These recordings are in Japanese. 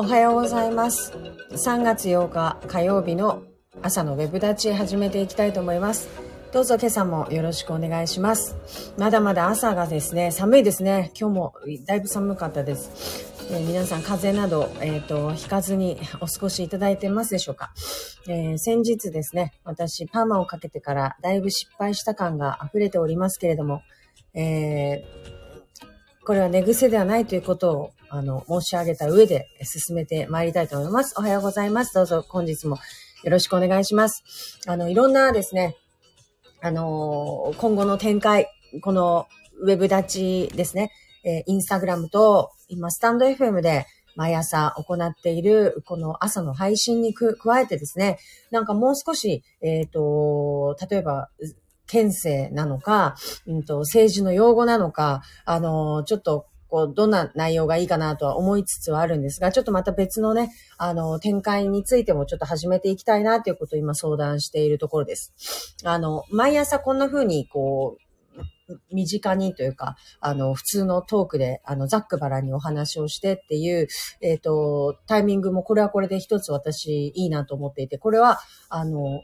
おはようございます。3月8日火曜日の朝のウェブ立ち始めていきたいと思います。どうぞ今朝もよろしくお願いします。まだまだ朝がですね、寒いですね。今日もだいぶ寒かったです。え皆さん風邪など、えっ、と、ひかずにお過ごしいただいてますでしょうか。えー先日ですね、私パーマをかけてからだいぶ失敗した感が溢れておりますけれども、えーこれは寝癖ではないということを、あの、申し上げた上で進めてまいりたいと思います。おはようございます。どうぞ本日もよろしくお願いします。あの、いろんなですね、あのー今後の展開、このウェブ立ちですね、えーインスタグラムと、今、スタンド FM で毎朝行っている、この朝の配信に加えてですね、なんかもう少し、えっ、と、例えば、県政なのか、うんと、政治の用語なのか、あの、ちょっと、こう、どんな内容がいいかなとは思いつつはあるんですが、ちょっとまた別のね、あの、展開についてもちょっと始めていきたいなということを今相談しているところです。あの、毎朝こんな風に、こう、身近にというか、あの、普通のトークで、あの、ざっくばらにお話をしてっていう、えっ、と、タイミングもこれはこれで一つ私いいなと思っていて、これは、あの、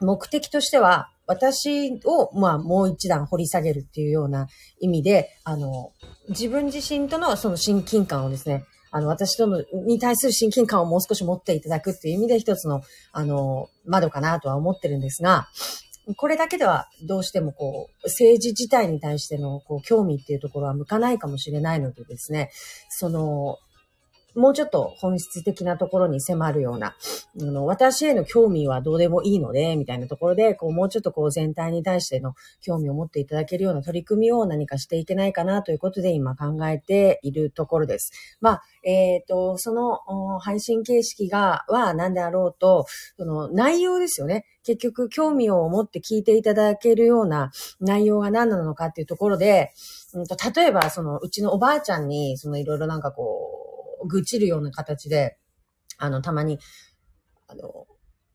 目的としては、私を、まあ、もう一段掘り下げるっていうような意味で、あの、自分自身とのその親近感をですね、あの、私との、に対する親近感をもう少し持っていただくっていう意味で一つの、あの、窓かなとは思ってるんですが、これだけではどうしてもこう、政治自体に対してのこう興味っていうところは向かないかもしれないのでですね、その、もうちょっと本質的なところに迫るような、あの私への興味はどうでもいいので、みたいなところで、こう、もうちょっとこう全体に対しての興味を持っていただけるような取り組みを何かしていけないかなということで今考えているところです。まあ、えっ、と、その配信形式が、は何であろうと、その内容ですよね。結局興味を持って聞いていただけるような内容が何なのかっていうところで、うんと例えばそのうちのおばあちゃんに、そのいろいろなんかこう、愚痴るような形で、あの、たまに、あの、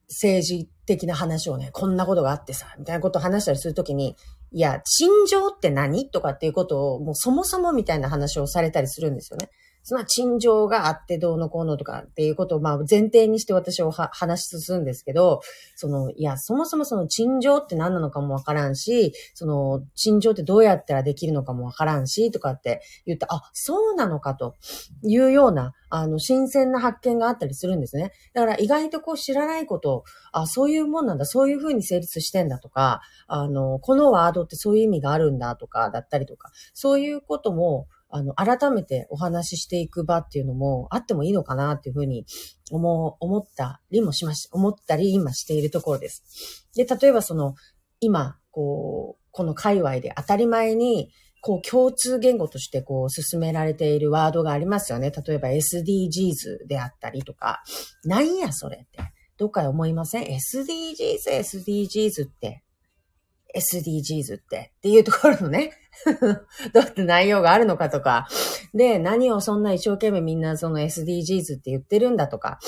政治的な話をね、こんなことがあってさ、みたいなことを話したりするときに、いや、陳情って何？とかっていうことを、もうそもそもみたいな話をされたりするんですよね。その陳情があってどうのこうのとかっていうことをまあ前提にして私を話し進むんですけど、その、いや、そもそもその陳情って何なのかもわからんし、その、陳情ってどうやったらできるのかもわからんし、とかって言って、あ、そうなのかというような、あの、新鮮な発見があったりするんですね。だから意外とこう知らないこと、あ、そういうもんなんだ、そういうふうに成立してんだとか、あの、このワードってそういう意味があるんだとか、だったりとか、そういうことも、あの、改めてお話ししていく場っていうのもあってもいいのかなっていうふうに思う、思ったりもしまし、思ったり今しているところです。で、例えばその、今、こう、この界隈で当たり前に、こう、共通言語としてこう、進められているワードがありますよね。例えば SDGs であったりとか、なんやそれって。どっかで思いません ?SDGs、SDGs って。SDGs って。っていうところのね。どうって内容があるのかとか。で、何をそんな一生懸命みんなその SDGs って言ってるんだとか。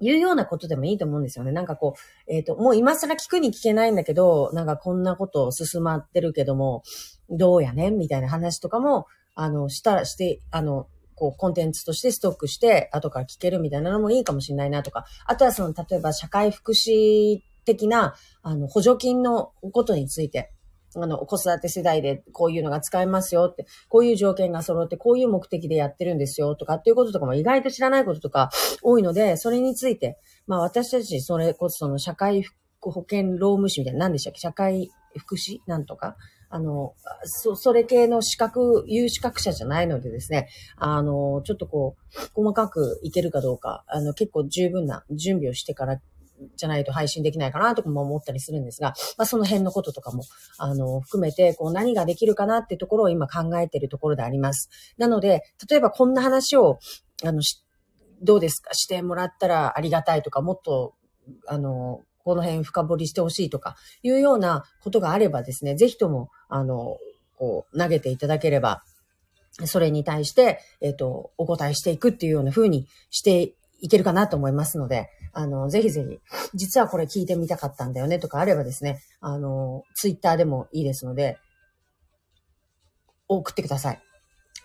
いうようなことでもいいと思うんですよね。なんかこう、えっ、と、もう今更聞くに聞けないんだけど、なんかこんなこと進まってるけども、どうやねん？みたいな話とかも、あの、したら、して、あの、こう、コンテンツとしてストックして、後から聞けるみたいなのもいいかもしれないなとか、あとはその、例えば社会福祉的な、あの、補助金のことについて、あの、子育て世代でこういうのが使えますよって、こういう条件が揃って、こういう目的でやってるんですよとかっていうこととかも意外と知らないこととか多いので、それについて、まあ私たちそれこそその社会保険労務士みたいな、何でしたっけ？社会福祉？なんとか？あの、そ、それ系の資格、有資格者じゃないのでですね、あの、ちょっとこう、細かくいけるかどうか、あの、結構十分な準備をしてからじゃないと配信できないかなとかも思ったりするんですが、まあその辺のこととかも、あの、含めて、こう何ができるかなってところを今考えているところであります。なので、例えばこんな話を、あの、どうですか？してもらったらありがたいとか、もっと、あの、この辺深掘りしてほしいとか、いうようなことがあればですね、ぜひとも、あの、こう、投げていただければ、それに対して、えっ、と、お答えしていくっていうような風にしていけるかなと思いますので、あの、ぜひぜひ、実はこれ聞いてみたかったんだよねとかあればですね、あの、ツイッターでもいいですので、送ってください。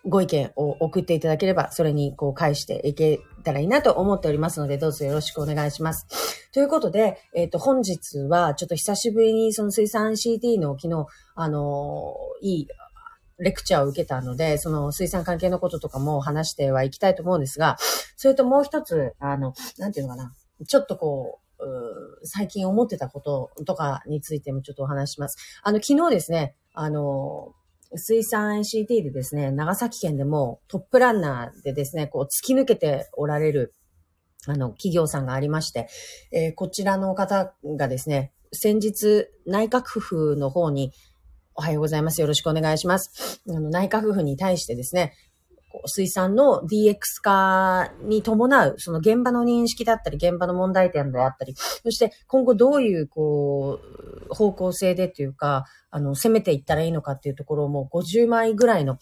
ご意見を送っていただければ、それにこう返していけたらいいなと思っておりますので、どうぞよろしくお願いします。ということで、えっ、と、本日はちょっと久しぶりにその水産 CT の昨日、あのいいレクチャーを受けたので、その水産関係のこととかも話してはいきたいと思うんですが、それともう一つ、あの、なんていうのかな、ちょっとこう、最近思ってたこととかについてもちょっとお話します。あの、昨日ですね、あの、水産 NCT でですね、長崎県でもトップランナーでですね、こう突き抜けておられる、あの、企業さんがありまして、えー、こちらの方がですね、先日内閣府の方におはようございます。よろしくお願いします。あの、内閣府に対してですね、水産の DX 化に伴う、その現場の認識だったり、現場の問題点であったり、そして今後どういう、こう、方向性でというか、あの、攻めていったらいいのかっていうところをもう50枚ぐらいの、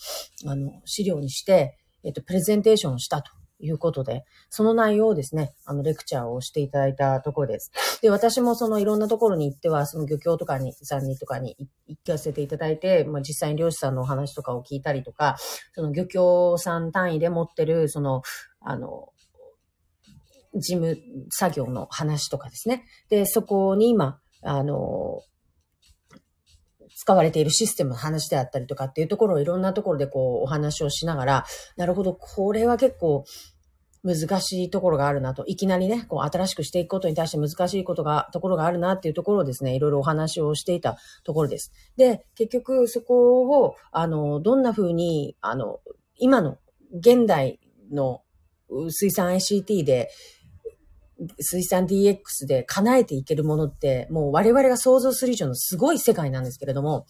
あの、資料にして、えっと、プレゼンテーションをしたと。いうことで、その内容をですね、あの、レクチャーをしていただいたところです。で、私もそのいろんなところに行っては、その漁協とかに、さんにとかに行かせていただいて、まあ、実際に漁師さんのお話とかを聞いたりとか、その漁協さん単位で持ってる、その、あの、事務作業の話とかですね。で、そこに今、あの、使われているシステムの話であったりとかっていうところをいろんなところでこうお話をしながら、なるほど、これは結構難しいところがあるなと、いきなりね、こう新しくしていくことに対して難しいことが、ところがあるなっていうところをですね、いろいろお話をしていたところです。で、結局そこを、あの、どんな風に、あの、今の現代の水産 ICT で、水産 DX で叶えていけるものって、もう我々が想像する以上のすごい世界なんですけれども、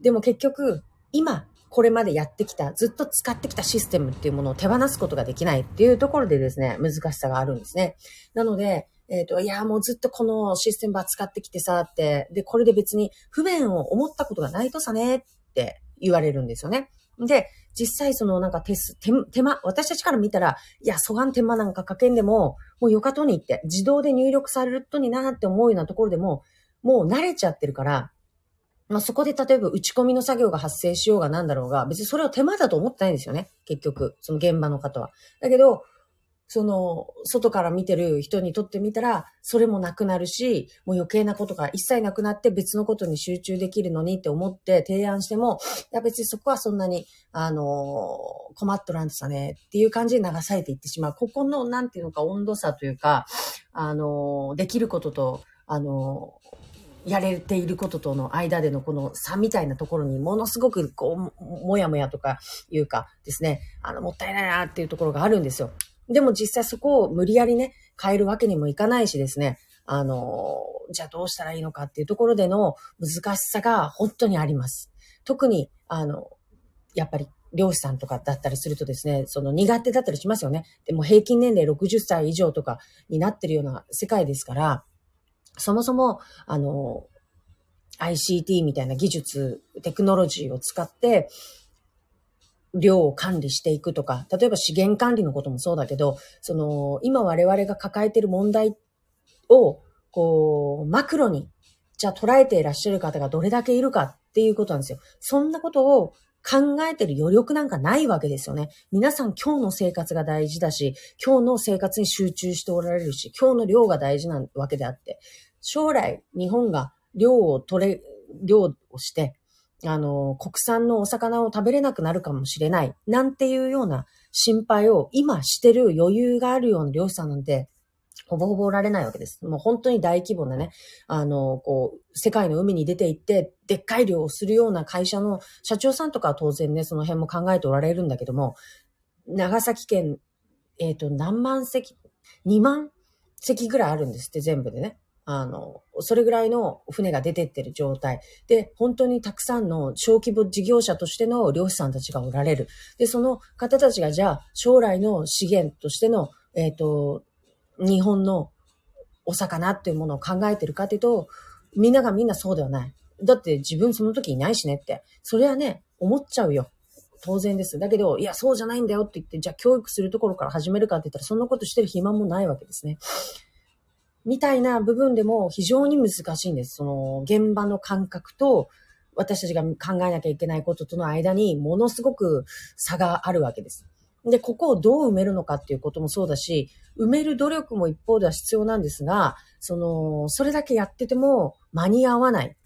でも結局、今、これまでやってきた、ずっと使ってきたシステムっていうものを手放すことができないっていうところでですね、難しさがあるんですね。なので、えっ、ー、と、いや、もうずっとこのシステムば使ってきてさ、って、で、これで別に不便を思ったことがないとさねって言われるんですよね。で、実際そのなんか手手手間、私たちから見たら、いや、そがん手間なんかかけんでも、もうよかとに行って、自動で入力されるとになって思うようなところでも、もう慣れちゃってるから、まあ、そこで例えば打ち込みの作業が発生しようがなんだろうが、別にそれを手間だと思ってないんですよね。結局、その現場の方は。だけど、その、外から見てる人にとってみたら、それもなくなるし、もう余計なことが一切なくなって別のことに集中できるのにって思って提案しても、いや別にそこはそんなに、あの困っとらんとさねっていう感じで流されていってしまう。ここの、なんていうのか温度差というか、あのできることと、あのやれていることとの間でのこの差みたいなところにものすごくこう、もやもやとかいうかですね、あの、もったいないなっていうところがあるんですよ。でも実際そこを無理やりね、変えるわけにもいかないしですね、あの、じゃあどうしたらいいのかっていうところでの難しさが本当にあります。特に、あの、やっぱり漁師さんとかだったりするとですね、その苦手だったりしますよね。でも平均年齢60歳以上とかになってるような世界ですから、そもそも、あの、ICT みたいな技術、テクノロジーを使って、量を管理していくとか、例えば資源管理のこともそうだけど、その、今我々が抱えている問題を、こう、マクロに、じゃあ捉えていらっしゃる方がどれだけいるかっていうことなんですよ。そんなことを考えてる余力なんかないわけですよね。皆さん今日の生活が大事だし、今日の生活に集中しておられるし、今日の量が大事なわけであって、将来日本が量を取れ、量をして、あの、国産のお魚を食べれなくなるかもしれない、なんていうような心配を今してる余裕があるような漁師さんなんて、ほぼほぼおられないわけです。もう本当に大規模なね、あの、こう、世界の海に出て行って、でっかい漁をするような会社の社長さんとかは当然ね、その辺も考えておられるんだけども、長崎県、えっ、ー、と、何万隻、2万隻ぐらいあるんですって、全部でね。あの、それぐらいの船が出てってる状態。で、本当にたくさんの小規模事業者としての漁師さんたちがおられる。で、その方たちがじゃあ、将来の資源としての、えっ、ー、と、日本のお魚っていうものを考えてるかっていうと、みんながみんなそうではない。だって自分その時いないしねって。それはね、思っちゃうよ。当然です。だけど、いや、そうじゃないんだよって言って、じゃあ教育するところから始めるかって言ったら、そんなことしてる暇もないわけですね。みたいな部分でも非常に難しいんです。その現場の感覚と、私たちが考えなきゃいけないこととの間にものすごく差があるわけです。で、ここをどう埋めるのかっていうこともそうだし、埋める努力も一方では必要なんですが、その、それだけやってても間に合わない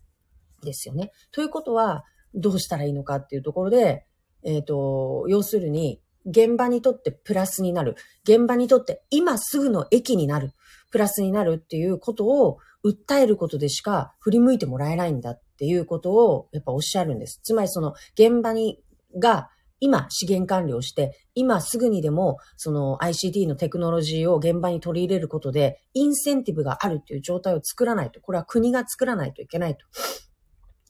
ですよね。ということは、どうしたらいいのかっていうところで、えっ、ー、と、要するに、現場にとってプラスになる。現場にとって今すぐの駅になる。プラスになるっていうことを訴えることでしか振り向いてもらえないんだっていうことをやっぱおっしゃるんです。つまりその現場に、が今資源管理をして、今すぐにでもその ICT のテクノロジーを現場に取り入れることで、インセンティブがあるっていう状態を作らないと。これは国が作らないといけないと。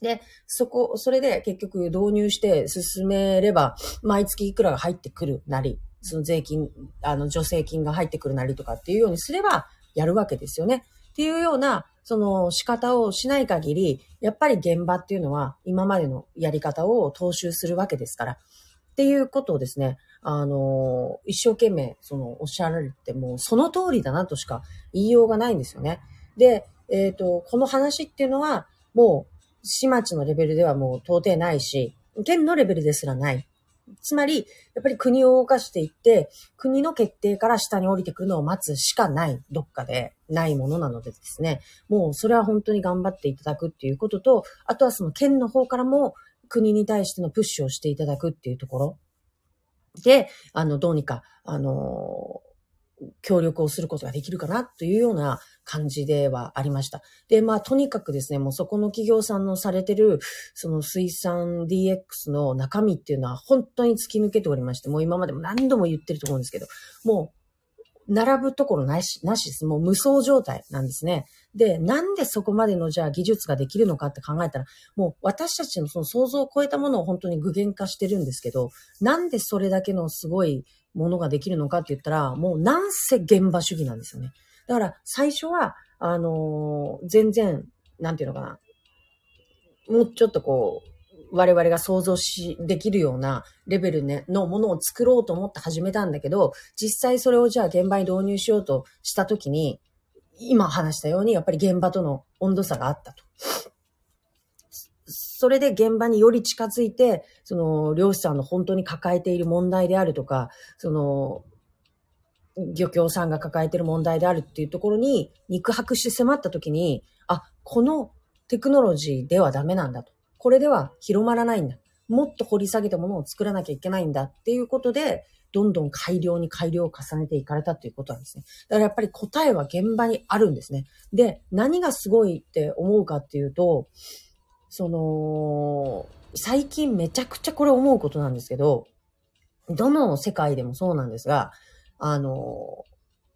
で、そこ、それで結局導入して進めれば、毎月いくらが入ってくるなり、その税金、あの、助成金が入ってくるなりとかっていうようにすれば、やるわけですよね。っていうような、その仕方をしない限り、やっぱり現場っていうのは今までのやり方を踏襲するわけですから。っていうことをですね、あの、一生懸命、その、おっしゃられても、その通りだなとしか言いようがないんですよね。で、えっ、ー、と、この話っていうのは、もう、市町のレベルではもう到底ないし、県のレベルですらない。つまり、やっぱり国を動かしていって、国の決定から下に降りてくるのを待つしかない、どっかで。ないものなのでですね、もうそれは本当に頑張っていただくっていうことと、あとはその県の方からも国に対してのプッシュをしていただくっていうところ。で、あの、どうにか、あの協力をすることができるかなというような感じではありました。で、まあ、とにかくですね、もうそこの企業さんのされてる、その水産 DX の中身っていうのは本当に突き抜けておりまして、もう今までも何度も言ってると思うんですけど、もう、並ぶところなし、なしです。もう無双状態なんですね。で、なんでそこまでのじゃあ技術ができるのかって考えたら、もう私たちのその想像を超えたものを本当に具現化してるんですけど、なんでそれだけのすごいものができるのかって言ったら、もうなんせ現場主義なんですよね。だから最初は、あのー、全然、なんていうのかな。もうちょっとこう、我々が想像し、できるようなレベル、ね、のものを作ろうと思って始めたんだけど、実際それをじゃあ現場に導入しようとしたときに、今話したようにやっぱり現場との温度差があったと。それで現場により近づいて、その漁師さんの本当に抱えている問題であるとか、その漁協さんが抱えている問題であるっていうところに肉薄して迫った時に、あ、このテクノロジーではダメなんだと。これでは広まらないんだ。もっと掘り下げたものを作らなきゃいけないんだっていうことで、どんどん改良に改良を重ねていかれたということなんですね。だからやっぱり答えは現場にあるんですね。で、何がすごいって思うかっていうと、その、最近めちゃくちゃこれ思うことなんですけど、どの世界でもそうなんですが、あの、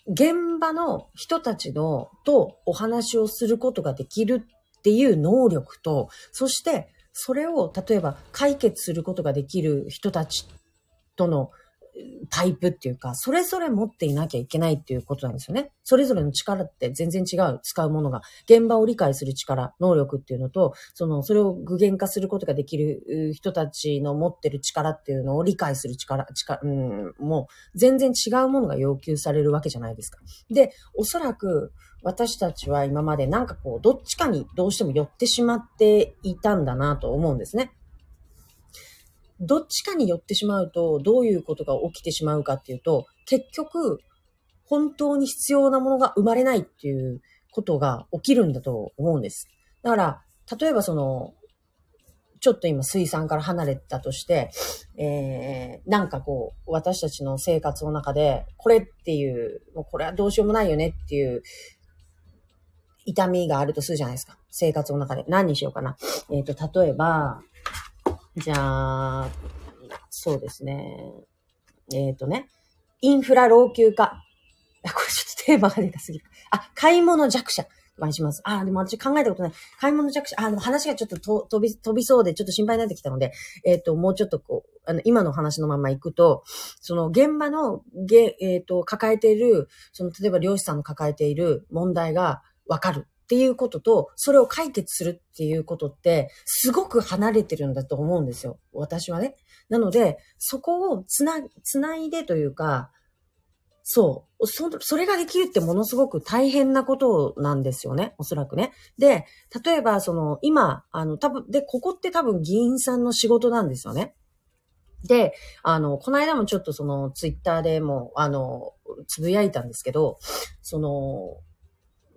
現場の人たちのとお話をすることができるっていう能力と、そしてそれを例えば解決することができる人たちとのタイプっていうか、それぞれ持っていなきゃいけないっていうことなんですよね。それぞれの力って全然違う、使うものが。現場を理解する力、能力っていうのと、その、それを具現化することができる人たちの持ってる力っていうのを理解する力、力、うん、もう全然違うものが要求されるわけじゃないですか。で、おそらく私たちは今までなんかこう、どっちかにどうしても寄ってしまっていたんだなと思うんですね。どっちかに寄ってしまうと、どういうことが起きてしまうかっていうと、結局、本当に必要なものが生まれないっていうことが起きるんだと思うんです。だから、例えばその、ちょっと今水産から離れたとして、えー、なんかこう、私たちの生活の中で、これっていう、もうこれはどうしようもないよねっていう、痛みがあるとするじゃないですか。生活の中で。何にしようかな。えっ、ー、と、例えば、じゃあ、そうですね。えっ、ー、とね、インフラ老朽化。これちょっとテーマが出たすぎる。あ、買い物弱者。お願いします。あ、でも私考えたことない。買い物弱者。あ、でも話がちょっと飛び、飛びそうでちょっと心配になってきたので、えっ、ー、と、もうちょっとこう、あの、今の話のまま行くと、その現場の、げ、えっ、ー、と、抱えている、その、例えば漁師さんの抱えている問題がわかる。っていうことと、それを解決するっていうことって、すごく離れてるんだと思うんですよ。私はね。なので、そこをつな、つないでというか、そう。そ、それができるってものすごく大変なことなんですよね。おそらくね。で、例えば、その、今、あの、多分、で、ここって多分議員さんの仕事なんですよね。で、あの、この間もちょっとその、ツイッターでも、あの、つぶやいたんですけど、その、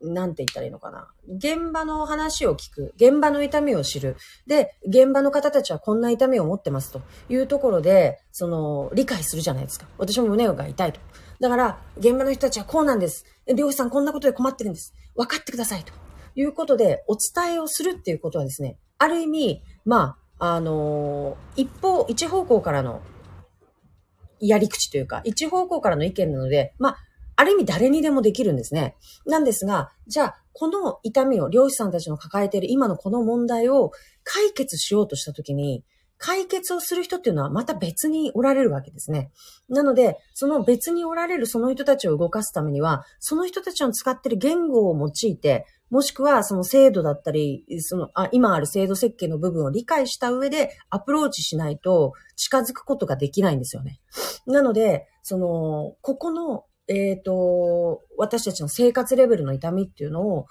なんて言ったらいいのかな。現場の話を聞く。現場の痛みを知る。で、現場の方たちはこんな痛みを持ってますというところで、その、理解するじゃないですか。私も胸が痛いと。だから、現場の人たちはこうなんです。漁師さんこんなことで困ってるんです。分かってくださいと。いうことで、お伝えをするっていうことはですね、ある意味、まあ、あのー、一方、一方向からのやり口というか、一方向からの意見なので、まあ、ある意味誰にでもできるんですね。なんですが、じゃあ、この痛みを、漁師さんたちの抱えている今のこの問題を解決しようとしたときに、解決をする人っていうのはまた別におられるわけですね。なので、その別におられるその人たちを動かすためには、その人たちの使っている言語を用いて、もしくはその制度だったり、その、あ、今ある制度設計の部分を理解した上でアプローチしないと近づくことができないんですよね。なので、その、ここのえっ、ー、と、私たちの生活レベルの痛みっていうのを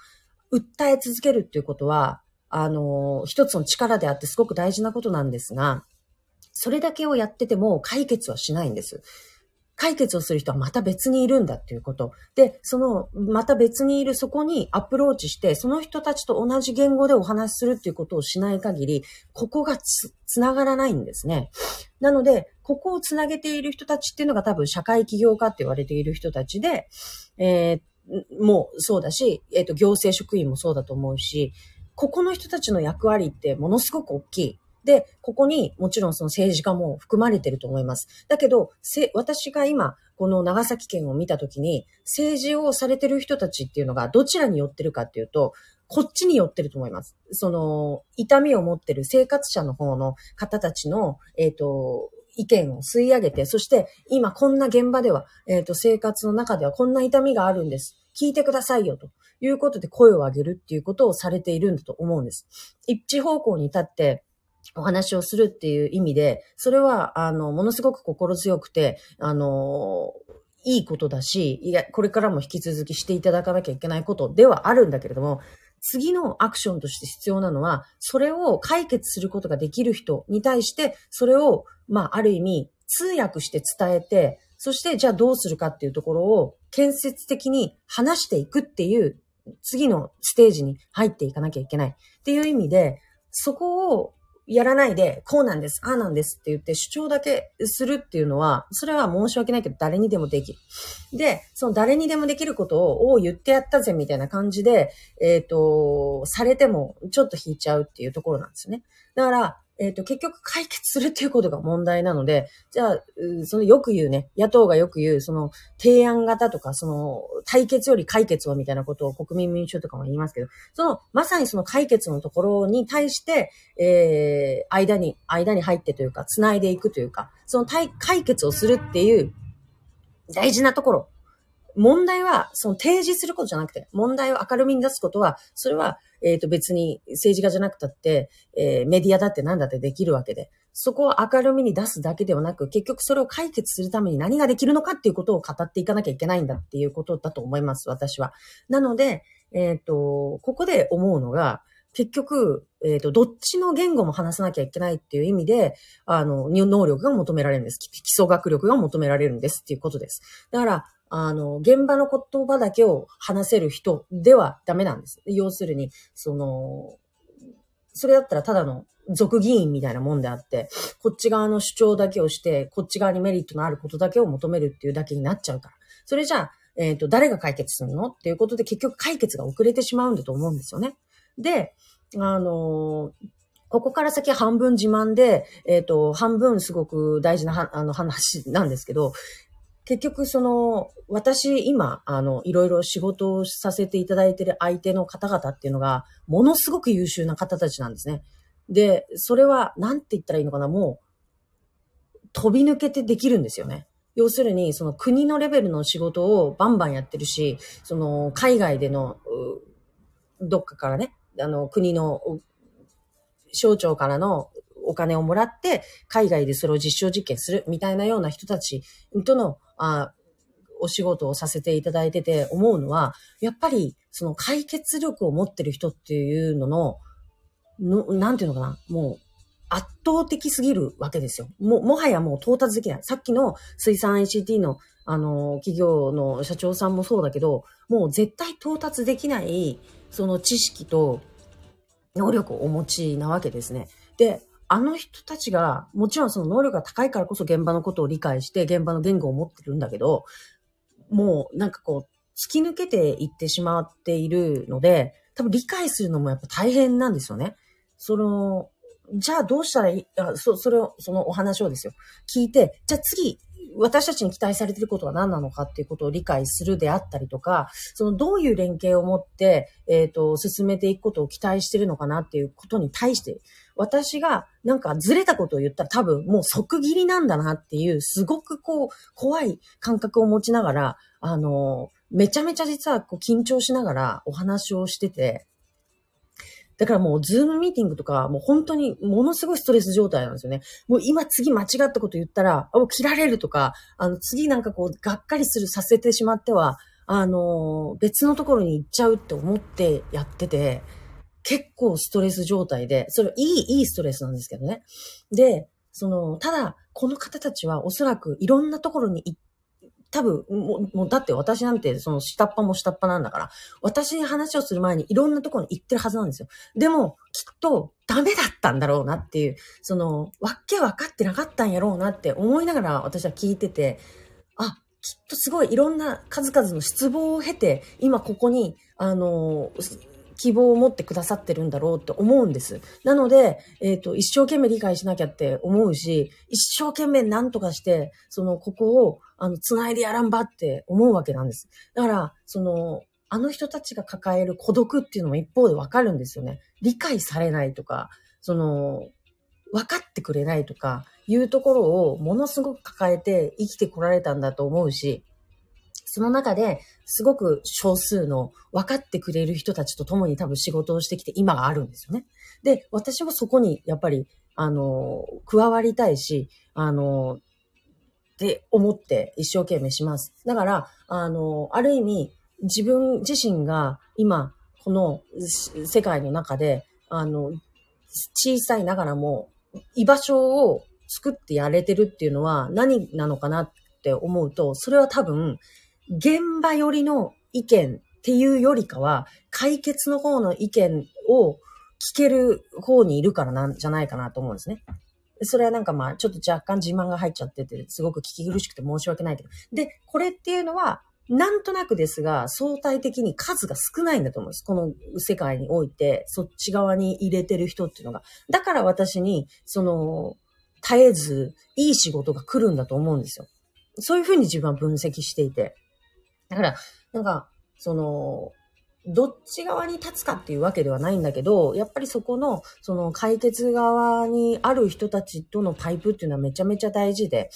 訴え続けるっていうことは、あの、一つの力であってすごく大事なことなんですが、それだけをやってても解決はしないんです。解決をする人はまた別にいるんだっていうこと。で、その、また別にいるそこにアプローチして、その人たちと同じ言語でお話しするっていうことをしない限り、ここがつ、つながらないんですね。なので、ここをつなげている人たちっていうのが多分社会起業家って言われている人たちで、えー、もうそうだし、えっ、ー、と、行政職員もそうだと思うし、ここの人たちの役割ってものすごく大きい。で、ここにもちろんその政治家も含まれてると思います。だけど、私が今、この長崎県を見たときに、政治をされてる人たちっていうのがどちらに寄ってるかっていうと、こっちに寄ってると思います。その、痛みを持ってる生活者の方の方たちの、えっ、ー、と、意見を吸い上げて、そして今こんな現場では、えっ、ー、と、生活の中ではこんな痛みがあるんです。聞いてくださいよということで声を上げるっていうことをされているんだと思うんです。一致方向に立って、お話をするっていう意味で、それは、あの、ものすごく心強くて、あの、いいことだし、いや、これからも引き続きしていただかなきゃいけないことではあるんだけれども、次のアクションとして必要なのは、それを解決することができる人に対して、それを、まあ、ある意味、通訳して伝えて、そしてじゃあどうするかっていうところを建設的に話していくっていう次のステージに入っていかなきゃいけないっていう意味で、そこをやらないで、こうなんです、ああなんですって言って主張だけするっていうのは、それは申し訳ないけど誰にでもできる。で、その誰にでもできることを、を言ってやったぜみたいな感じで、えっ、ー、と、されてもちょっと引いちゃうっていうところなんですよね。だから、えっ、ー、と、結局解決するっていうことが問題なので、じゃあ、そのよく言うね、野党がよく言う、その提案型とか、その対決より解決をみたいなことを国民民主党とかも言いますけど、その、まさにその解決のところに対して、えー、間に、間に入ってというか、繋いでいくというか、その対、解決をするっていう大事なところ。問題は、その提示することじゃなくて、問題を明るみに出すことは、それは、えっ、ー、と別に政治家じゃなくたって、えー、メディアだって何だってできるわけで、そこを明るみに出すだけではなく、結局それを解決するために何ができるのかっていうことを語っていかなきゃいけないんだっていうことだと思います、私は。なので、えっ、ー、と、ここで思うのが、結局、えっ、ー、と、どっちの言語も話さなきゃいけないっていう意味で、あの、能力が求められるんです。基礎学力が求められるんですっていうことです。だから、あの、現場の言葉だけを話せる人ではダメなんです。要するに、その、それだったらただの俗議員みたいなもんであって、こっち側の主張だけをして、こっち側にメリットのあることだけを求めるっていうだけになっちゃうから。それじゃあ、えっ、ー、と、誰が解決するの？っていうことで結局解決が遅れてしまうんだと思うんですよね。で、あのここから先半分自慢で、えっ、ー、と、半分すごく大事なあの話なんですけど、結局その、私今、あの、いろいろ仕事をさせていただいている相手の方々っていうのが、ものすごく優秀な方たちなんですね。で、それは、なんて言ったらいいのかな、もう、飛び抜けてできるんですよね。要するに、その国のレベルの仕事をバンバンやってるし、その、海外での、どっかからね、あの、国の、省庁からのお金をもらって、海外でそれを実証実験するみたいなような人たちとの、あお仕事をさせていただいてて思うのは、やっぱりその解決力を持ってる人っていうのの、の、なんていうのかな、もう圧倒的すぎるわけですよ。も、もはやもう到達できない。さっきの水産 ICT の、あの、企業の社長さんもそうだけど、もう絶対到達できない、その知識と能力をお持ちなわけですね。で、あの人たちが、もちろんその能力が高いからこそ現場のことを理解して、現場の言語を持ってるんだけど、もうなんかこう、突き抜けていってしまっているので、多分理解するのもやっぱ大変なんですよね。その、じゃあどうしたらいいあそ、それを、そのお話をですよ。聞いて、じゃあ次、私たちに期待されていることは何なのかっていうことを理解するであったりとか、そのどういう連携を持って、えっ、ー、と、進めていくことを期待してるのかなっていうことに対して、私がなんかずれたことを言ったら多分もう即切りなんだなっていう、すごくこう、怖い感覚を持ちながら、あの、めちゃめちゃ実はこう緊張しながらお話をしてて、だからもう、ズームミーティングとか、もう本当にものすごいストレス状態なんですよね。もう今次間違ったこと言ったら、もう切られるとか、あの、次なんかこう、がっかりするさせてしまっては、あの、別のところに行っちゃうって思ってやってて、結構ストレス状態で、それいい、いいストレスなんですけどね。で、その、ただ、この方たちはおそらくいろんなところに行っ多分、もう、もうだって私なんて、その下っ端も下っ端なんだから、私に話をする前にいろんなところに行ってるはずなんですよ。でも、きっとダメだったんだろうなっていう、その、わっけわかってなかったんやろうなって思いながら私は聞いてて、あ、きっとすごいいろんな数々の失望を経て、今ここに、あの、希望を持ってくださってるんだろうって思うんです。なので、えっ、ー、と、一生懸命理解しなきゃって思うし、一生懸命何とかして、その、ここを、あの、繋いでやらんばって思うわけなんです。だから、その、あの人たちが抱える孤独っていうのも一方でわかるんですよね。理解されないとか、その、分かってくれないとか、いうところをものすごく抱えて生きてこられたんだと思うし、その中ですごく少数の分かってくれる人たちと共に多分仕事をしてきて今があるんですよね。で、私もそこにやっぱり、あの、加わりたいし、あの、って思って一生懸命します。だから、あの、ある意味、自分自身が今、この世界の中で、あの、小さいながらも、居場所を作ってやれてるっていうのは何なのかなって思うと、それは多分、現場寄りの意見っていうよりかは、解決の方の意見を聞ける方にいるからなんじゃないかなと思うんですね。それはなんかまあ、ちょっと若干自慢が入っちゃってて、すごく聞き苦しくて申し訳ないけど。で、これっていうのは、なんとなくですが、相対的に数が少ないんだと思うんです。この世界において、そっち側に入れてる人っていうのが。だから私に、その、絶えず、いい仕事が来るんだと思うんですよ。そういうふうに自分は分析していて。だから、なんか、その、どっち側に立つかっていうわけではないんだけど、やっぱりそこの、その解決側にある人たちとのパイプっていうのはめちゃめちゃ大事で、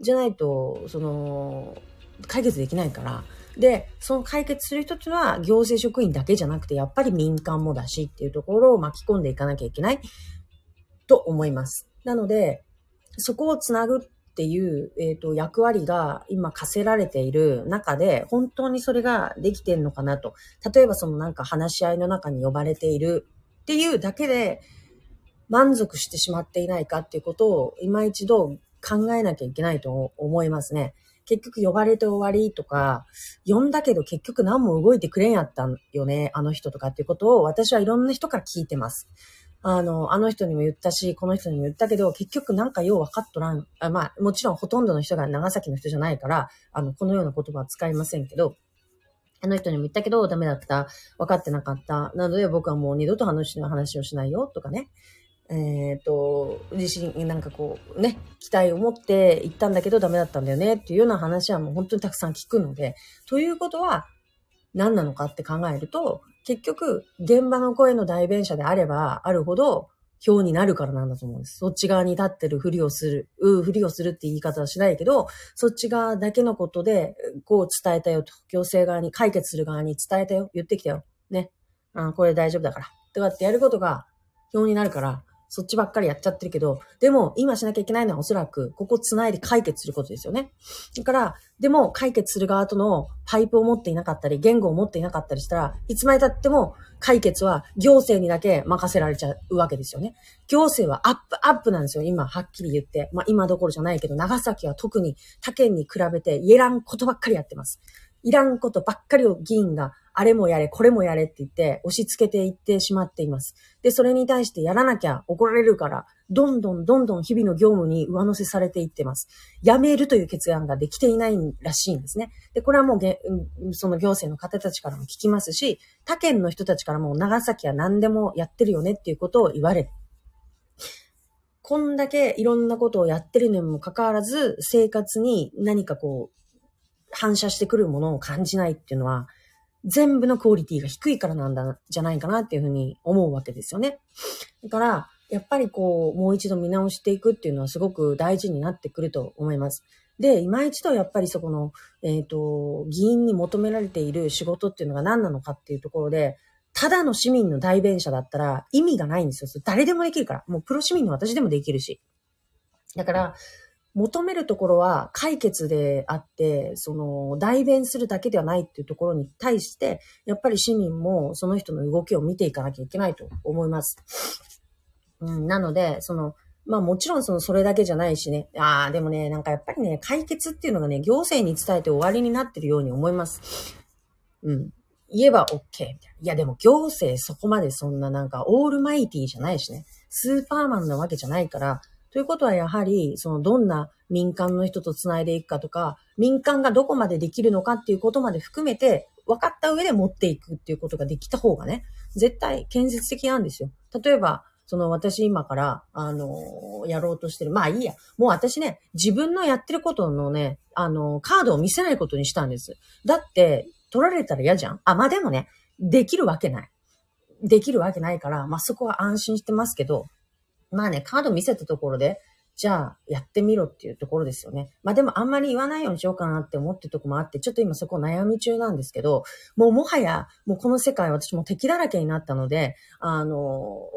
じゃないと、その、解決できないから。で、その解決する人っていうのは行政職員だけじゃなくて、やっぱり民間もだしっていうところを巻き込んでいかなきゃいけないと思います。なので、そこをつなぐっていう、えっ、ー、と、役割が今課せられている中で、本当にそれができてんのかなと。例えばそのなんか話し合いの中に呼ばれているっていうだけで、満足してしまっていないかっていうことを今一度考えなきゃいけないと思いますね。結局呼ばれて終わりとか、呼んだけど結局何も動いてくれんやったんよね、あの人とかっていうことを私はいろんな人から聞いてます。あの、あの人にも言ったし、この人にも言ったけど、結局なんかよう分かっとらん。あまあ、もちろんほとんどの人が長崎の人じゃないから、あの、このような言葉は使いませんけど、あの人にも言ったけど、ダメだった。分かってなかった。なので僕はもう二度と話の話をしないよ、とかね。えっ、ー、と、自信、なんかこう、ね、期待を持って行ったんだけどダメだったんだよね、っていうような話はもう本当にたくさん聞くので、ということは、何なのかって考えると、結局、現場の声の代弁者であればあるほど、票になるからなんだと思うんです。そっち側に立ってるふりをする、うふりをするって言い方はしないけど、そっち側だけのことで、こう伝えたよと。行政側に、解決する側に伝えたよ。言ってきたよ。ね。あこれ大丈夫だから。とかってやることが、票になるから、そっちばっかりやっちゃってるけど、でも今しなきゃいけないのはおそらく、ここ繋いで解決することですよね。だから、でも解決する側とのパイプを持っていなかったり、言語を持っていなかったりしたら、いつまで経っても解決は行政にだけ任せられちゃうわけですよね。行政はアップアップなんですよ。今、はっきり言って。まあ今どころじゃないけど、長崎は特に他県に比べて言えらんことばっかりやってます。いらんことばっかりを議員があれもやれ、これもやれって言って押し付けていってしまっています。で、それに対してやらなきゃ怒られるから、どんどんどんどん日々の業務に上乗せされていってます。やめるという決断ができていないらしいんですね。で、これはもうげ、その行政の方たちからも聞きますし、他県の人たちからも長崎は何でもやってるよねっていうことを言われる。こんだけいろんなことをやってるにもかかわらず、生活に何かこう、反射してくるものを感じないっていうのは、全部のクオリティが低いからなんだ、じゃないかなっていうふうに思うわけですよね。だから、やっぱりこう、もう一度見直していくっていうのはすごく大事になってくると思います。で、今一度やっぱりそこの、えっ、ー、と、議員に求められている仕事っていうのが何なのかっていうところで、ただの市民の代弁者だったら意味がないんですよ。誰でもできるから。もうプロ市民の私でもできるし。だから、求めるところは解決であって、その代弁するだけではないっていうところに対して、やっぱり市民もその人の動きを見ていかなきゃいけないと思います。うん、なので、その、まあもちろんそのそれだけじゃないしね。ああ、でもね、なんかやっぱりね、解決っていうのがね、行政に伝えて終わりになってるように思います。うん。言えば OK みたいな。いやでも行政そこまでそんななんかオールマイティじゃないしね。スーパーマンなわけじゃないから、ということはやはり、そのどんな民間の人と繋いでいくかとか、民間がどこまでできるのかっていうことまで含めて、分かった上で持っていくっていうことができた方がね、絶対建設的なんですよ。例えば、その私今から、あのー、やろうとしてる。まあいいや。もう私ね、自分のやってることのね、あのー、カードを見せないことにしたんです。だって、取られたら嫌じゃんあ、まあでもね、できるわけない。できるわけないから、まあそこは安心してますけど、まあね、カード見せたところで、じゃあ、やってみろっていうところですよね。まあでもあんまり言わないようにしようかなって思ってるとこもあって、ちょっと今そこ悩み中なんですけど、もうもはや、もうこの世界私も敵だらけになったので、あの、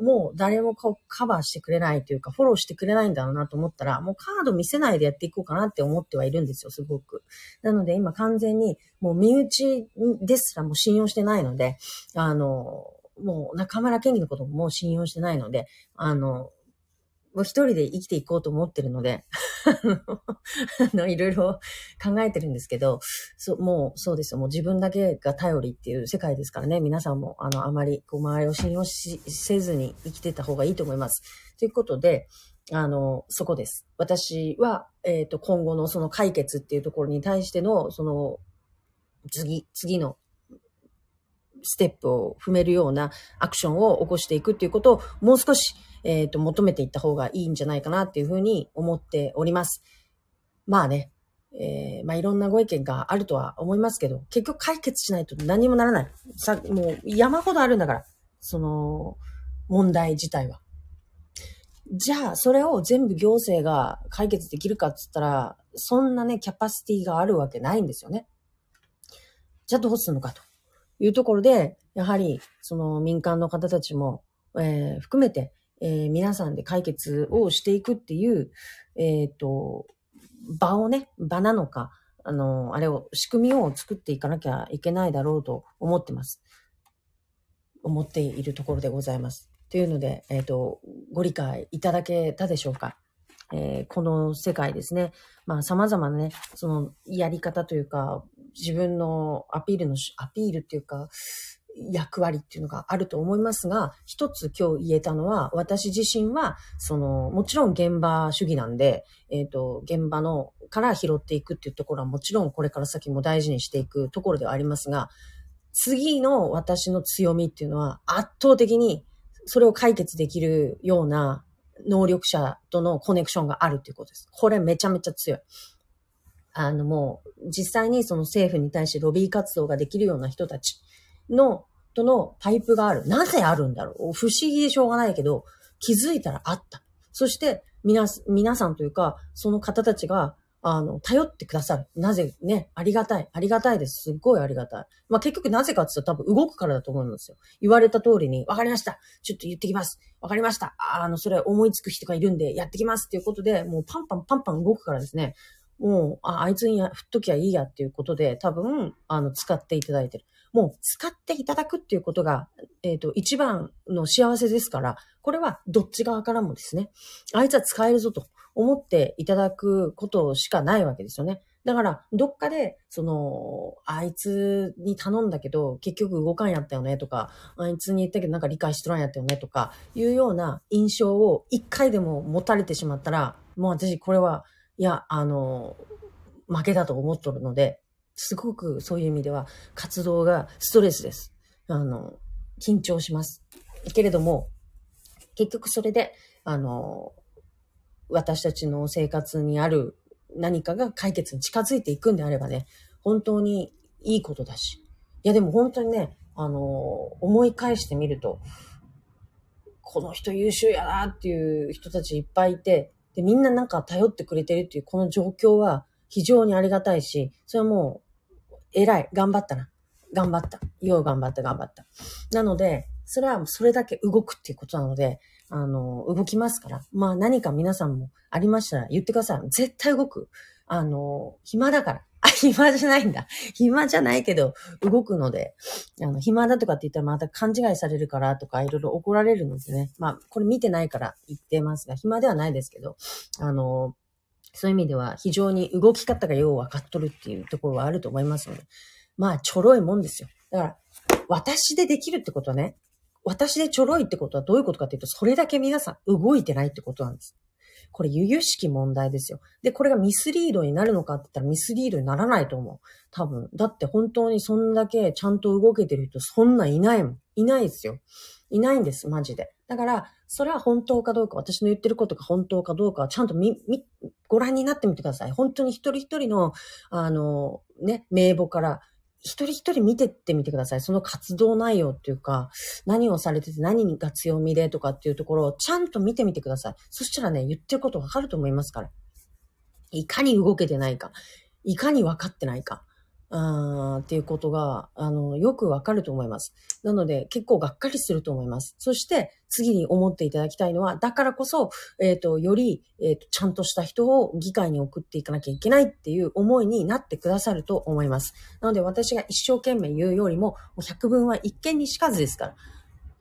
もう誰もカバーしてくれないというか、フォローしてくれないんだろうなと思ったら、もうカード見せないでやっていこうかなって思ってはいるんですよ、すごく。なので今完全に、もう身内ですらもう信用してないので、あの、もう中村健義のことももう信用してないので、あの、もう一人で生きていこうと思ってるので あの、いろいろ考えてるんですけど、そう、もうそうですよ。もう自分だけが頼りっていう世界ですからね。皆さんも、あの、あまり、こう、周りを信用し、せずに生きてた方がいいと思います。ということで、あの、そこです。私は、えっ、ー、と、今後のその解決っていうところに対しての、その、次、次のステップを踏めるようなアクションを起こしていくっていうことをもう少し、えっ、ー、と、求めていった方がいいんじゃないかなっていうふうに思っております。まあね、えー、まあいろんなご意見があるとは思いますけど、結局解決しないと何もならない。さ、もう山ほどあるんだから、その、問題自体は。じゃあ、それを全部行政が解決できるかって言ったら、そんなね、キャパシティがあるわけないんですよね。じゃあどうするのかと。いうところで、やはり、その民間の方たちも、えー、含めて、えー、皆さんで解決をしていくっていう、えっ、ー、と、場をね、場なのか、あの、あれを、仕組みを作っていかなきゃいけないだろうと思ってます。思っているところでございます。というので、えっ、ー、と、ご理解いただけたでしょうかえー、この世界ですね。まあ様々なね、そのやり方というか、自分のアピールの、アピールっていうか、役割っていうのがあると思いますが、一つ今日言えたのは、私自身は、その、もちろん現場主義なんで、えっ、ー、と、現場の、から拾っていくっていうところはもちろんこれから先も大事にしていくところではありますが、次の私の強みっていうのは圧倒的にそれを解決できるような能力者とのコネクションがあるっていうことです。これめちゃめちゃ強い。あのもう、実際にその政府に対してロビー活動ができるような人たちの、とのパイプがある。なぜあるんだろう不思議でしょうがないけど、気づいたらあった。そして、皆、皆さんというか、その方たちが、あの、頼ってくださる。なぜね、ありがたい。ありがたいです。すっごいありがたい。まあ、結局なぜかって言ったら多分動くからだと思うんですよ。言われた通りに、わかりました。ちょっと言ってきます。わかりました。あの、それ思いつく人がいるんで、やってきますっていうことで、もうパンパンパンパン動くからですね。もう、ああいつに振っときゃいいやっていうことで、多分、あの、使っていただいてる。もう、使っていただくっていうことが、えっ、ー、と、一番の幸せですから、これはどっち側からもですね、あいつは使えるぞと思っていただくことしかないわけですよね。だから、どっかで、その、あいつに頼んだけど、結局動かんやったよねとか、あいつに言ったけどなんか理解しとらんやったよねとか、いうような印象を一回でも持たれてしまったら、もう私これは、いや、あの、負けだと思っとるので、すごくそういう意味では活動がストレスです。あの、緊張します。けれども、結局それで、あの、私たちの生活にある何かが解決に近づいていくんであればね、本当にいいことだし。いやでも本当にね、あの、思い返してみると、この人優秀やなっていう人たちいっぱいいて、で、みんななんか頼ってくれてるっていうこの状況は非常にありがたいし、それはもう、偉い。頑張ったな。頑張った。よう頑張った、頑張った。なので、それはそれだけ動くっていうことなので、あの、動きますから。まあ何か皆さんもありましたら言ってください。絶対動く。あの、暇だから。あ、暇じゃないんだ。暇じゃないけど、動くので、あの、暇だとかって言ったらまた勘違いされるからとか、いろいろ怒られるのでね。まあ、これ見てないから言ってますが、暇ではないですけど、あの、そういう意味では非常に動き方がよう分かっとるっていうところはあると思いますので、まあ、ちょろいもんですよ。だから、私でできるってことはね、私でちょろいってことはどういうことかっていうと、それだけ皆さん動いてないってことなんです。これ、由々しき問題ですよ。で、これがミスリードになるのかって言ったらミスリードにならないと思う。多分。だって本当にそんだけちゃんと動けてる人、そんないないもん。いないですよ。いないんです、マジで。だから、それは本当かどうか、私の言ってることが本当かどうかは、ちゃんとみ、み、ご覧になってみてください。本当に一人一人の、あの、ね、名簿から、一人一人見てってみてください。その活動内容っていうか、何をされてて何が強みでとかっていうところをちゃんと見てみてください。そしたらね、言ってることわかると思いますから。いかに動けてないか、いかに分かってないか、あっていうことが、あの、よくわかると思います。なので、結構がっかりすると思います。そして、次に思っていただきたいのは、だからこそ、えっ、ー、と、より、えっ、ー、と、ちゃんとした人を議会に送っていかなきゃいけないっていう思いになってくださると思います。なので、私が一生懸命言うよりも、百分は一見にしかずですから、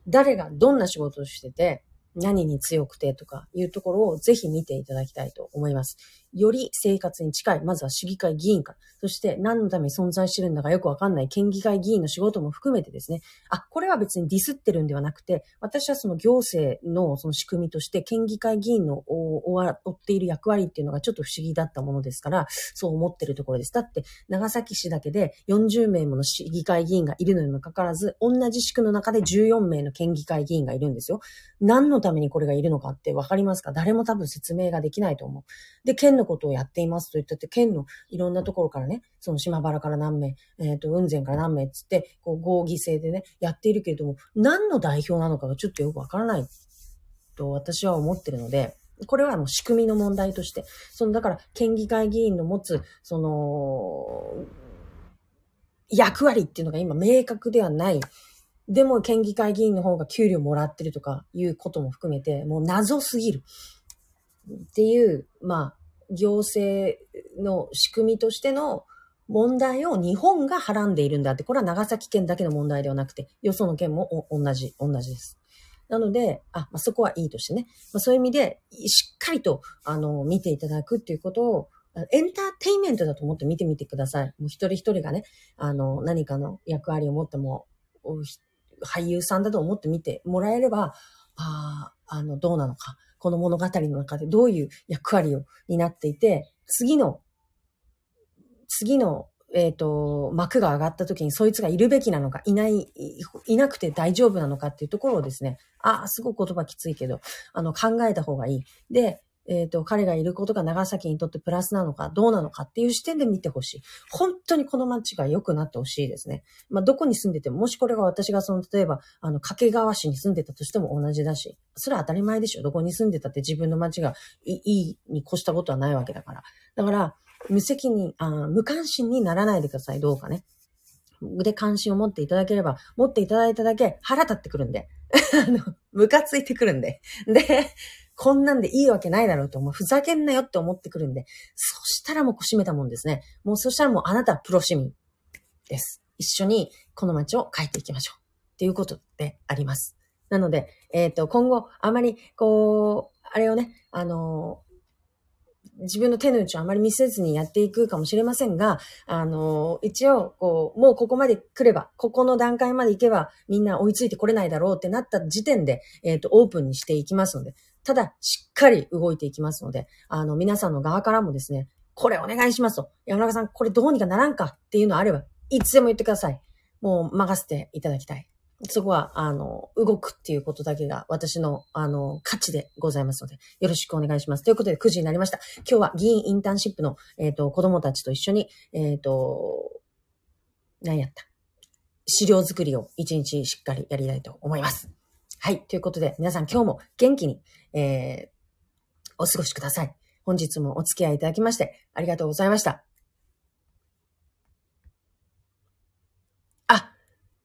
誰がどんな仕事をしてて、何に強くてとかいうところをぜひ見ていただきたいと思います。より生活に近い、まずは市議会議員から、そして何のために存在してるんだかよくわかんない県議会議員の仕事も含めてですね、あ、これは別にディスってるんではなくて、私はその行政のその仕組みとして県議会議員の追っている役割っていうのがちょっと不思議だったものですから、そう思ってるところです。だって、長崎市だけで40名もの市議会議員がいるのにもかかわらず、同じ地区の中で14名の県議会議員がいるんですよ。何のためにこれがいるのかってわかりますか？誰も多分説明ができないと思う。で、県のことをやっていますと言ってて、県のいろんなところからね、その島原から何名、えっ、ー、と、雲仙から何名つって、こう、合議制でね、やっているけれども、何の代表なのかがちょっとよくわからないと私は思ってるので、これはもう仕組みの問題として、その、だから、県議会議員の持つ、その、役割っていうのが今明確ではない。でも、県議会議員の方が給料もらってるとかいうことも含めて、もう謎すぎる。っていう、まあ、行政の仕組みとしての問題を日本がはらんでいるんだって、これは長崎県だけの問題ではなくて、よその県も同じ、同じです。なので、あ、まあ、そこはいいとしてね。まあ、そういう意味で、しっかりと、あの、見ていただくっていうことを、エンターテインメントだと思って見てみてください。もう一人一人がね、あの、何かの役割を持っても、俳優さんだと思って見てもらえれば、ああ、あの、どうなのか。この物語の中でどういう役割を担っていて、次の、次の、えっ、ー、と、幕が上がった時にそいつがいるべきなのか、いない、いなくて大丈夫なのかっていうところをですね、ああ、すごく言葉きついけど、あの、考えた方がいい。で、えっ、ー、と、彼がいることが長崎にとってプラスなのか、どうなのかっていう視点で見てほしい。本当にこの街が良くなってほしいですね。まあ、どこに住んでても、もしこれが私がその、例えば、あの、掛川市に住んでたとしても同じだし、それは当たり前でしょ。どこに住んでたって自分の街がいいに越したことはないわけだから。だから、無責任、あ無関心にならないでください。どうかね。で、関心を持っていただければ、持っていただいただけ腹立ってくるんで。あの、ムカついてくるんで。で、こんなんでいいわけないだろうと、もうふざけんなよって思ってくるんで、そしたらもうこしめたもんですね。もうそしたらもうあなたはプロ市民です。一緒にこの街を変えていきましょう。っていうことであります。なので、えっ、ー、と、今後、あまり、こう、あれをね、あの自分の手の内をあまり見せずにやっていくかもしれませんが、あの、一応、こう、もうここまで来れば、ここの段階まで行けば、みんな追いついてこれないだろうってなった時点で、えっ、ー、と、オープンにしていきますので、ただ、しっかり動いていきますので、あの、皆さんの側からもですね、これお願いしますと。山中さん、これどうにかならんかっていうのあれば、いつでも言ってください。もう任せていただきたい。そこは、あの、動くっていうことだけが私の、あの、価値でございますので、よろしくお願いします。ということで、9時になりました。今日は議員インターンシップの、えっ、ー、と、子供たちと一緒に、えっ、ー、と、何やった？資料作りを一日しっかりやりたいと思います。はい。ということで、皆さん今日も元気に、えー、お過ごしください。本日もお付き合いいただきまして、ありがとうございました。あ、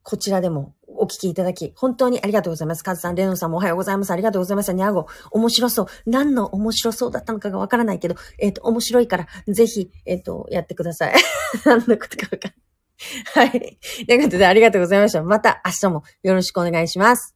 こちらでもお聞きいただき、本当にありがとうございます。カズさん、レノンさんもおはようございます。ありがとうございました。ニャーゴ、面白そう。何の面白そうだったのかがわからないけど、えっ、ー、と、面白いから、ぜひ、えっ、ー、と、やってください。何のことかわかんない。はい。ということで、ありがとうございました。また明日もよろしくお願いします。